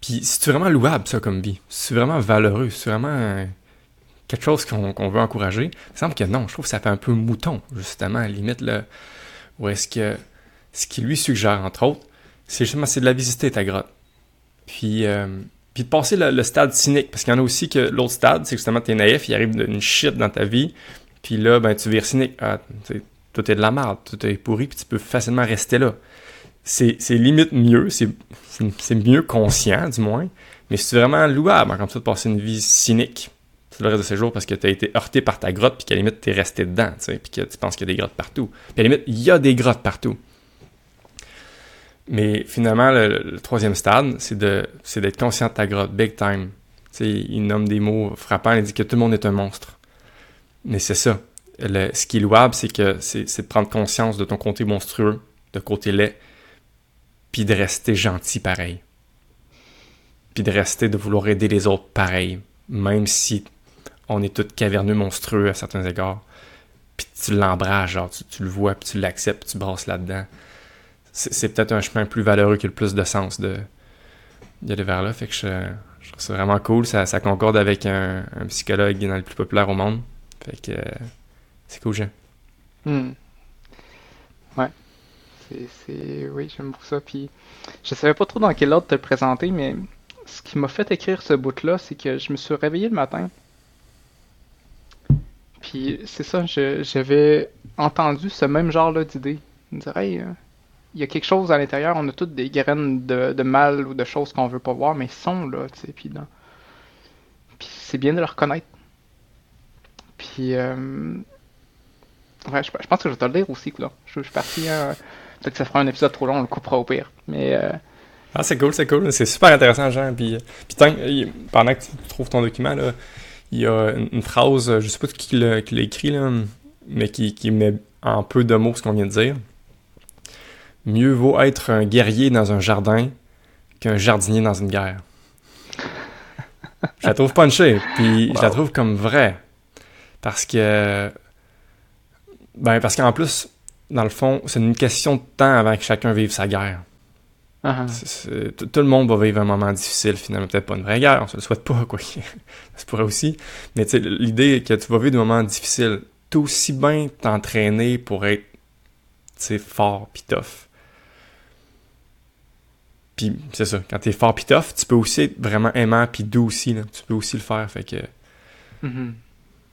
Puis c'est vraiment louable ça comme vie? C'est vraiment valeureux? C'est vraiment quelque chose qu'on veut encourager? Il semble que non, je trouve que ça fait un peu mouton, justement, à la limite, là, où est-ce que ce qu'il lui suggère, entre autres, c'est justement de la visiter ta grotte. Puis, euh, puis de passer le, stade cynique, parce qu'il y en a aussi que l'autre stade, c'est justement t'es naïf, il arrive une shit dans ta vie, puis là, ben tu vires cynique. Ah, tout est de la merde, tout est pourri, puis tu peux facilement rester là. C'est limite mieux, c'est mieux conscient, du moins, mais c'est vraiment louable, comme ça, de passer une vie cynique le reste de ces jours parce que tu as été heurté par ta grotte, puis qu'à la limite, tu es resté dedans, puis que tu penses qu'il y a des grottes partout. Puis à la limite, il y a des grottes partout. Mais finalement, le, troisième stade, c'est d'être conscient de ta grotte, big time. sais, il nomme des mots frappants, il dit que tout le monde est un monstre. Mais c'est ça. ce qui est louable, c'est que c'est de prendre conscience de ton côté monstrueux, de côté laid, puis de rester gentil pareil. Puis de rester, de vouloir aider les autres pareil, même si on est tous caverneux monstrueux à certains égards. Puis tu l'embrasses, genre, tu, le vois, puis tu l'acceptes, tu brasses là-dedans. C'est peut-être un chemin plus valeureux qui a le plus de sens de d'aller vers là. Fait que je, trouve ça vraiment cool. Ça, concorde avec un, psychologue qui est dans le plus populaire au monde. Fait que c'est cool, Jean. Hmm. Ouais. Oui, j'aime beaucoup ça. Puis je savais pas trop dans quel ordre te le présenter, mais ce qui m'a fait écrire ce bout-là, c'est que je me suis réveillé le matin. Puis c'est ça, j'avais entendu ce même genre-là d'idée. On dirait, euh, il y a quelque chose à l'intérieur, on a toutes des graines de, mal ou de choses qu'on veut pas voir, mais ils sont là, tu sais. Puis, c'est bien de le reconnaître. Puis, euh... ouais, je, pense que je vais te le dire aussi. Je, suis parti, hein, peut-être que ça fera un épisode trop long, on le coupera au pire. Mais. Euh... Ah, c'est cool, c'est cool. C'est super intéressant, Jean. Puis, puis tant, pendant que tu trouves ton document, là, il y a une, phrase, je sais pas qui l'a écrit, là, mais qui, qui met en peu de mots ce qu'on vient de dire. Mieux vaut être un guerrier dans un jardin qu'un jardinier dans une guerre. je la trouve punchée, puis je la trouve comme vraie. Parce que. Ben, parce qu'en plus, dans le fond, c'est une question de temps avant que chacun vive sa guerre. Uh-huh. tout le monde va vivre un moment difficile, finalement. Peut-être pas une vraie guerre, on se le souhaite pas, quoi. ça pourrait aussi. Mais tu sais, l'idée est que tu vas vivre des moments difficiles. T'es aussi bien t'entraîner pour être, fort pis tough. Puis c'est ça, quand t'es fort pis tough, tu peux aussi être vraiment aimant pis doux aussi, là. Tu peux aussi le faire, fait que... Mm-hmm.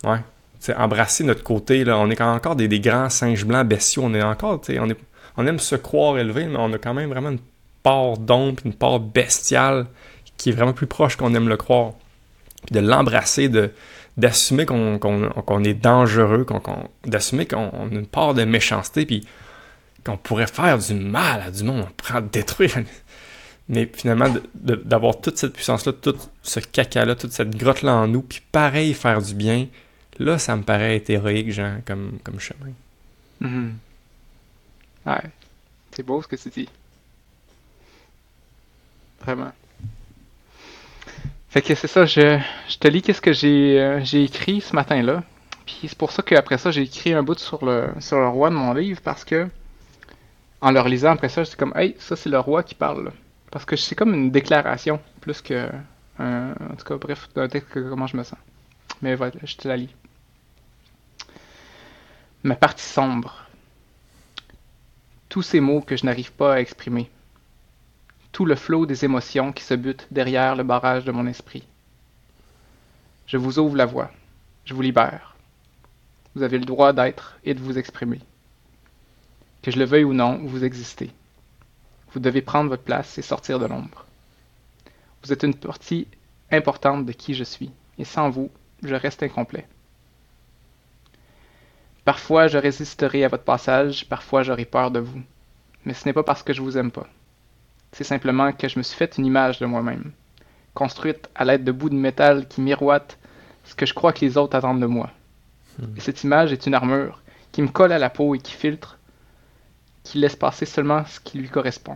Ouais. embrasser notre côté, là. On est encore des, des grands singes blancs bestiaux. On est encore, tu sais, on, est, on aime se croire élevé, mais on a quand même vraiment une part d'ombre, une part bestiale qui est vraiment plus proche qu'on aime le croire. Puis de l'embrasser, de d'assumer qu'on est dangereux, d'assumer qu'on a une part de méchanceté, puis qu'on pourrait faire du mal à du monde, on pourrait détruire. Mais finalement, d'avoir toute cette puissance-là, tout ce caca-là, toute cette grotte-là en nous, puis pareil, faire du bien, là, ça me paraît être héroïque, genre, comme, comme chemin. Mm-hmm. Ouais. C'est beau ce que tu dis. Vraiment. Fait que c'est ça, je, je, te lis qu'est-ce que j'ai euh, écrit ce matin-là. Puis c'est pour ça qu'après ça, j'ai écrit un bout sur le, sur le roi de mon livre parce que en le relisant après ça, j'étais comme Hey, ça c'est le roi qui parle. Parce que c'est comme une déclaration, plus que un, en tout cas, bref, texte comment je me sens. Mais voilà, je te la lis. Ma partie sombre. Tous ces mots que je n'arrive pas à exprimer tout le flot des émotions qui se butent derrière le barrage de mon esprit. Je vous ouvre la voie, je vous libère. Vous avez le droit d'être et de vous exprimer. Que je le veuille ou non, vous existez. Vous devez prendre votre place et sortir de l'ombre. Vous êtes une partie importante de qui je suis, et sans vous, je reste incomplet. Parfois je résisterai à votre passage, parfois j'aurai peur de vous, mais ce n'est pas parce que je vous aime pas. C'est simplement que je me suis fait une image de moi-même, construite à l'aide de bouts de métal qui miroitent ce que je crois que les autres attendent de moi. Hmm. Et cette image est une armure qui me colle à la peau et qui filtre, qui laisse passer seulement ce qui lui correspond.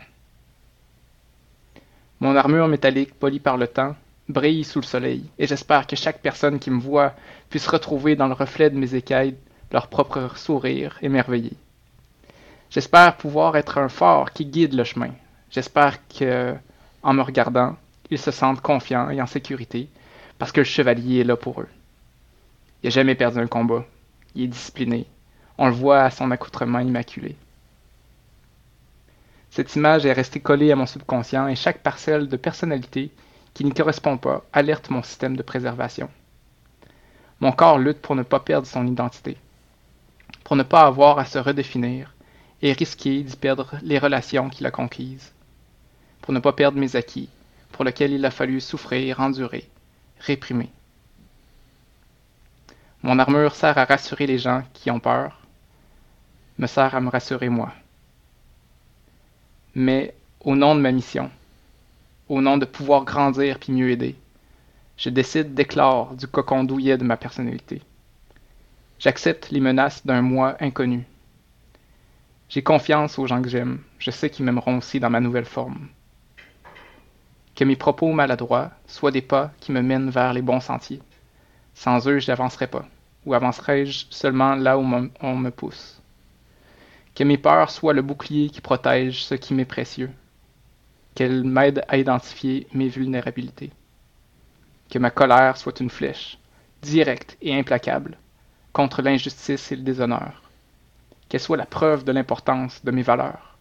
Mon armure métallique, polie par le temps, brille sous le soleil, et j'espère que chaque personne qui me voit puisse retrouver dans le reflet de mes écailles leur propre sourire émerveillé. J'espère pouvoir être un phare qui guide le chemin, J'espère que, en me regardant, ils se sentent confiants et en sécurité, parce que le chevalier est là pour eux. Il n'a jamais perdu un combat. Il est discipliné. On le voit à son accoutrement immaculé. Cette image est restée collée à mon subconscient et chaque parcelle de personnalité qui n'y correspond pas alerte mon système de préservation. Mon corps lutte pour ne pas perdre son identité, pour ne pas avoir à se redéfinir et risquer d'y perdre les relations qu'il a conquises pour ne pas perdre mes acquis, pour lesquels il a fallu souffrir, endurer, réprimer. Mon armure sert à rassurer les gens qui ont peur, me sert à me rassurer moi. Mais au nom de ma mission, au nom de pouvoir grandir puis mieux aider, je décide d'éclore du cocon douillet de ma personnalité. J'accepte les menaces d'un moi inconnu. J'ai confiance aux gens que j'aime. Je sais qu'ils m'aimeront aussi dans ma nouvelle forme. Que mes propos maladroits soient des pas qui me mènent vers les bons sentiers. Sans eux, je n'avancerai pas. Ou avancerai-je seulement là où on me pousse. Que mes peurs soient le bouclier qui protège ce qui m'est précieux. Qu'elles m'aident à identifier mes vulnérabilités. Que ma colère soit une flèche, directe et implacable, contre l'injustice et le déshonneur. Qu'elle soit la preuve de l'importance de mes valeurs.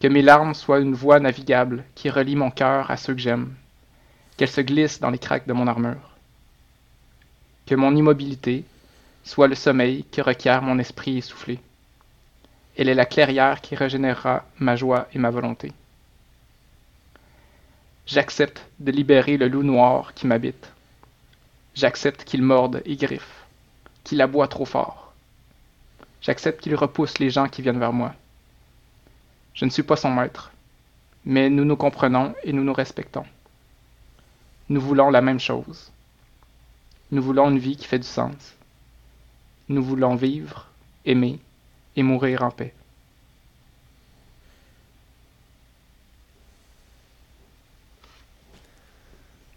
Que mes larmes soient une voie navigable qui relie mon cœur à ceux que j'aime. Qu'elles se glissent dans les craques de mon armure. Que mon immobilité soit le sommeil que requiert mon esprit essoufflé. Elle est la clairière qui régénérera ma joie et ma volonté. J'accepte de libérer le loup noir qui m'habite. J'accepte qu'il morde et griffe qu'il aboie trop fort. J'accepte qu'il repousse les gens qui viennent vers moi. Je ne suis pas son maître, mais nous nous comprenons et nous nous respectons. Nous voulons la même chose. Nous voulons une vie qui fait du sens. Nous voulons vivre, aimer et mourir en paix.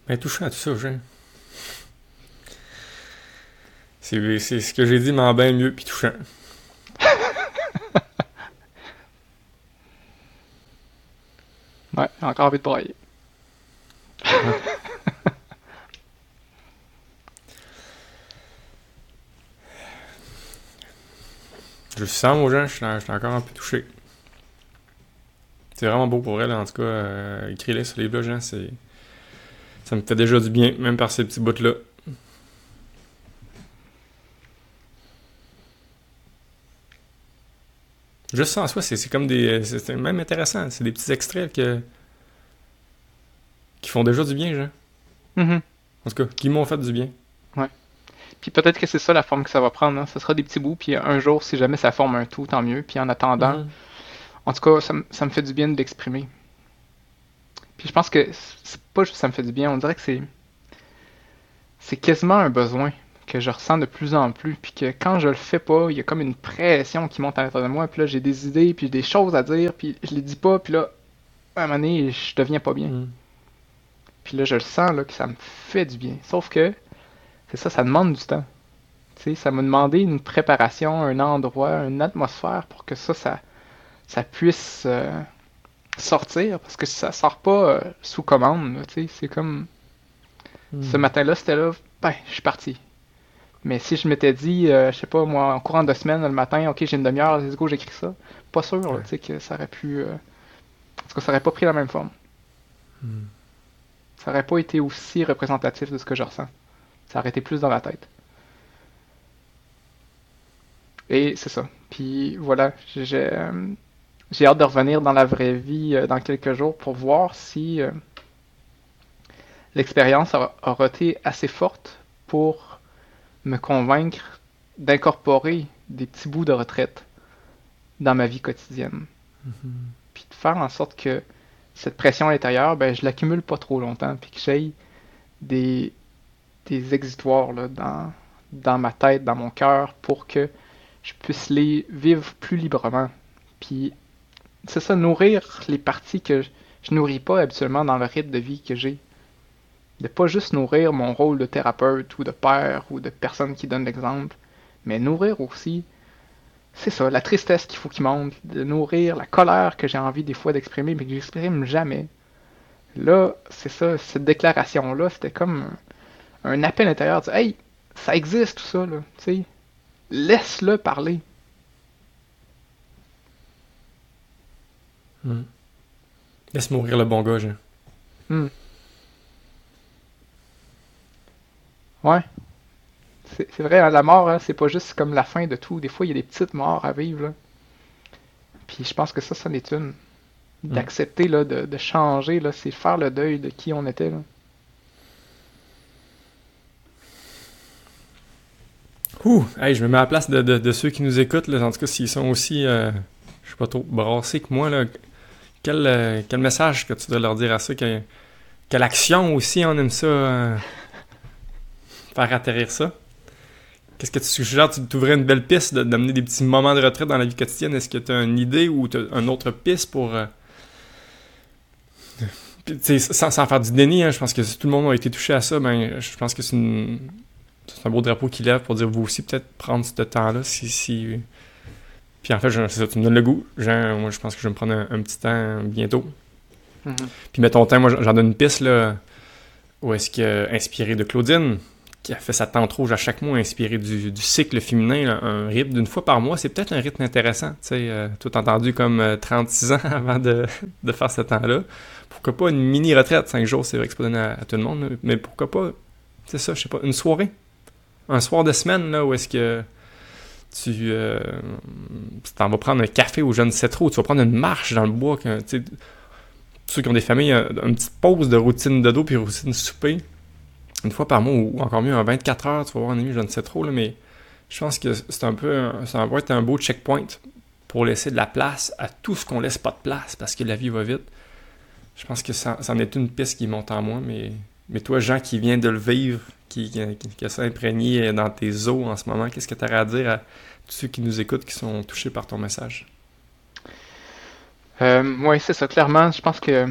Ben, touchant à tout ça, Jean. C'est ce que j'ai dit, mais en bien mieux puis touchant. ouais, encore envie de brailler. Je sens aux gens, je suis, encore un peu touché. C'est vraiment beau pour elle, en tout cas. Euh, sur les blogs, gens, c'est. Ça me fait déjà du bien, même par ces petits bouts-là. Juste ça en soi, c'est comme des. C'est même intéressant. C'est des petits extraits que, qui font déjà du bien, genre. Mm-hmm. En tout cas, qui m'ont fait du bien. Puis peut-être que c'est ça la forme que ça va prendre. Hein. Ce sera des petits bouts, puis un jour, si jamais ça forme un tout, tant mieux. Puis en attendant, mm-hmm. en tout cas, ça, ça, me fait du bien de l'exprimer. Puis je pense que c'est pas juste ça me fait du bien, on dirait que c'est. C'est quasiment un besoin que je ressens de plus en plus, puis que quand je le fais pas, il y a comme une pression qui monte à l'intérieur de moi, puis là j'ai des idées, puis des choses à dire, puis je les dis pas, puis là, à un moment donné, je deviens pas bien. Mm. Puis là, je le sens là, que ça me fait du bien. Sauf que, c'est ça, ça demande du temps. Ça m'a demandé une préparation, un endroit, une atmosphère pour que ça, ça, ça puisse euh, sortir, parce que ça sort pas euh, sous commande, c'est comme... Mm. Ce matin-là, c'était là, ben, je suis parti mais si je m'étais dit, euh, je sais pas, moi, en courant de semaine, le matin, ok, j'ai une demi-heure, let's go, j'écris ça, pas sûr, tu sais, que ça aurait pu. Euh... Parce que ça aurait pas pris la même forme. Hmm. Ça aurait pas été aussi représentatif de ce que je ressens. Ça aurait été plus dans la tête. Et c'est ça. Puis voilà, j'ai euh, j'ai hâte de revenir dans la vraie vie euh, dans quelques jours pour voir si l'expérience aura été assez forte pour me convaincre d'incorporer des petits bouts de retraite dans ma vie quotidienne. Mm-hmm. Puis de faire en sorte que cette pression intérieure, ben, je l'accumule pas trop longtemps, puis que j'aille des, des exutoires dans ma tête, dans mon cœur, pour que je puisse les vivre plus librement. Puis c'est ça, nourrir les parties que je, je nourris pas habituellement dans le rythme de vie que j'ai de pas juste nourrir mon rôle de thérapeute ou de père ou de personne qui donne l'exemple, mais nourrir aussi, c'est ça, la tristesse qu'il faut qu'il monte, de nourrir la colère que j'ai envie des fois d'exprimer, mais que j'exprime jamais. Là, c'est ça, cette déclaration-là, c'était comme un, appel intérieur, de, hey, ça existe tout ça, là, tu sais, laisse-le parler. Hmm. Laisse mourir le bon gars, hmm. Ouais. C'est vrai, hein, la mort, hein, c'est pas juste comme la fin de tout. Des fois, il y a des petites morts à vivre. Là. Puis je pense que ça, ça n'est une. Mm. D'accepter, de, de changer, c'est faire le deuil de qui on était. Là. Ouh, hey, je me mets à la place de, ceux qui nous écoutent, en tout cas s'ils sont aussi, euh, je sais pas trop, brassés que moi, euh, quel message que tu dois leur dire à ceux que, quelle action aussi on aime ça, euh, faire atterrir ça? Qu'est-ce que tu suggères? Tu t'ouvrais une belle piste d'amener des petits moments de retraite dans la vie quotidienne? Est-ce que tu as une idée ou une autre piste pour... sans, sans, faire du déni, hein, je pense que si tout le monde a été touché à ça, ben, je pense que c'est une c'est un beau drapeau qui lève pour dire vous aussi peut-être prendre ce temps-là si, si... Puis en fait, je, ça, tu me donnes le goût. moi, je pense que je vais me prendre un, petit temps bientôt. Mm-hmm. Puis mets ton temps, moi j'en donne une piste là, où est-ce que inspiré de Claudine, qui a fait sa tente rouge à chaque mois, inspiré du, cycle féminin, un rythme d'une fois par mois, c'est peut-être un rythme intéressant. Tu sais, euh, tout entendu comme 36 euh, ans avant de, de faire ce temps-là. Pourquoi pas une mini retraite, 5 jours, c'est vrai que c'est pas donné à, tout le monde, mais pourquoi pas, c'est ça, je sais pas, une soirée un soir de semaine là, où est-ce que tu euh, t'en vas prendre un café ou je ne sais trop, tu vas prendre une marche dans le bois. Que, ceux qui ont des familles, une petite pause de routine de dos puis routine souper, une fois par mois ou encore mieux, en 24 heures, tu vas voir un ami, je ne sais trop, là, mais je pense que c'est un peu, ça va être un beau checkpoint pour laisser de la place à tout ce qu'on laisse pas de place parce que la vie va vite. Je pense que ça, ça en est une piste qui monte en moi, mais, mais toi, Jean, qui vient de le vivre, qui, qui, a imprégné dans tes os en ce moment. Qu'est-ce que tu as à dire à tous ceux qui nous écoutent, qui sont touchés par ton message? Euh, oui, c'est ça. Clairement, je pense que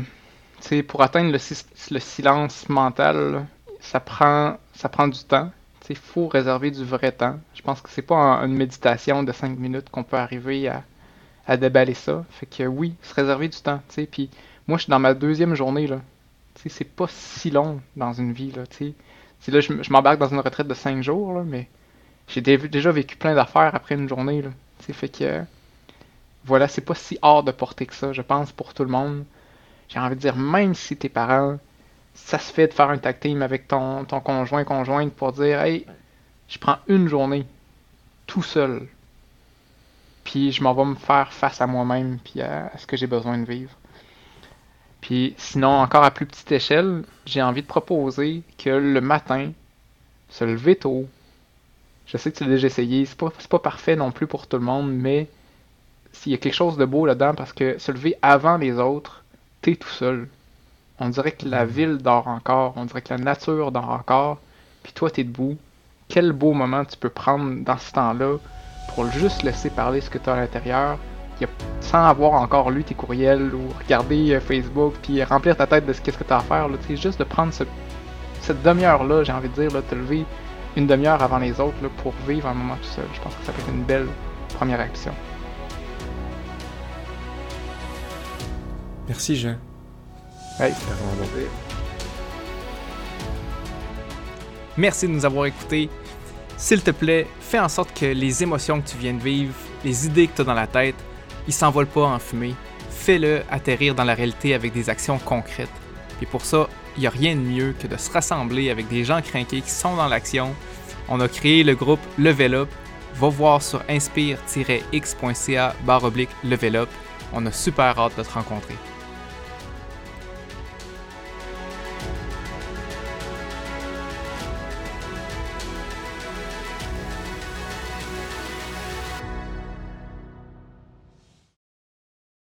pour atteindre le, silence mental, ça prend, ça prend du temps. Il faut réserver du vrai temps. Je pense que c'est pas une méditation de 5 minutes qu'on peut arriver à, à, déballer ça. Fait que oui, se réserver du temps. Puis moi, je suis dans ma deuxième journée. là. C'est pas si long dans une vie. Là, là, je, m'embarque dans une retraite de 5 jours, mais j'ai déjà vécu plein d'affaires après une journée. Là. fait que voilà, c'est pas si hors de portée que ça, je pense, pour tout le monde. J'ai envie de dire, même si tes parents, ça se fait de faire un tag team avec ton, ton conjoint, conjointe pour dire, hey, je prends une journée, tout seul, puis je m'en vais me faire face à moi-même, puis à ce que j'ai besoin de vivre. Puis sinon, encore à plus petite échelle, j'ai envie de proposer que le matin, se lever tôt. Je sais que tu l'as déjà essayé, c'est pas, pas parfait non plus pour tout le monde, mais s'il y a quelque chose de beau là-dedans, parce que se lever avant les autres, t'es tout seul. On dirait que la mm. ville dort encore, on dirait que la nature dort encore, puis toi t'es debout. Quel beau moment tu peux prendre dans ce temps-là pour juste laisser parler ce que tu as à l'intérieur, sans avoir encore lu tes courriels ou regarder euh, Facebook, puis remplir ta tête de ce qu'est-ce que tu as à faire, c'est juste de prendre cette demi-heure-là, j'ai envie de dire, là, te lever une demi-heure avant les autres pour vivre un moment tout seul. Je pense que ça peut être une belle première action. Merci Jean. Hey. Merci de nous avoir écoutés. S'il te plaît, fais en sorte que les émotions que tu viens de vivre, les idées que tu as dans la tête, il s'envole pas en fumée. Fais-le atterrir dans la réalité avec des actions concrètes. Et pour ça, il n'y a rien de mieux que de se rassembler avec des gens craqués qui sont dans l'action. On a créé le groupe Level Up. Va voir sur inspire-x.ca barre oblique Level Up. On a super hâte de te rencontrer.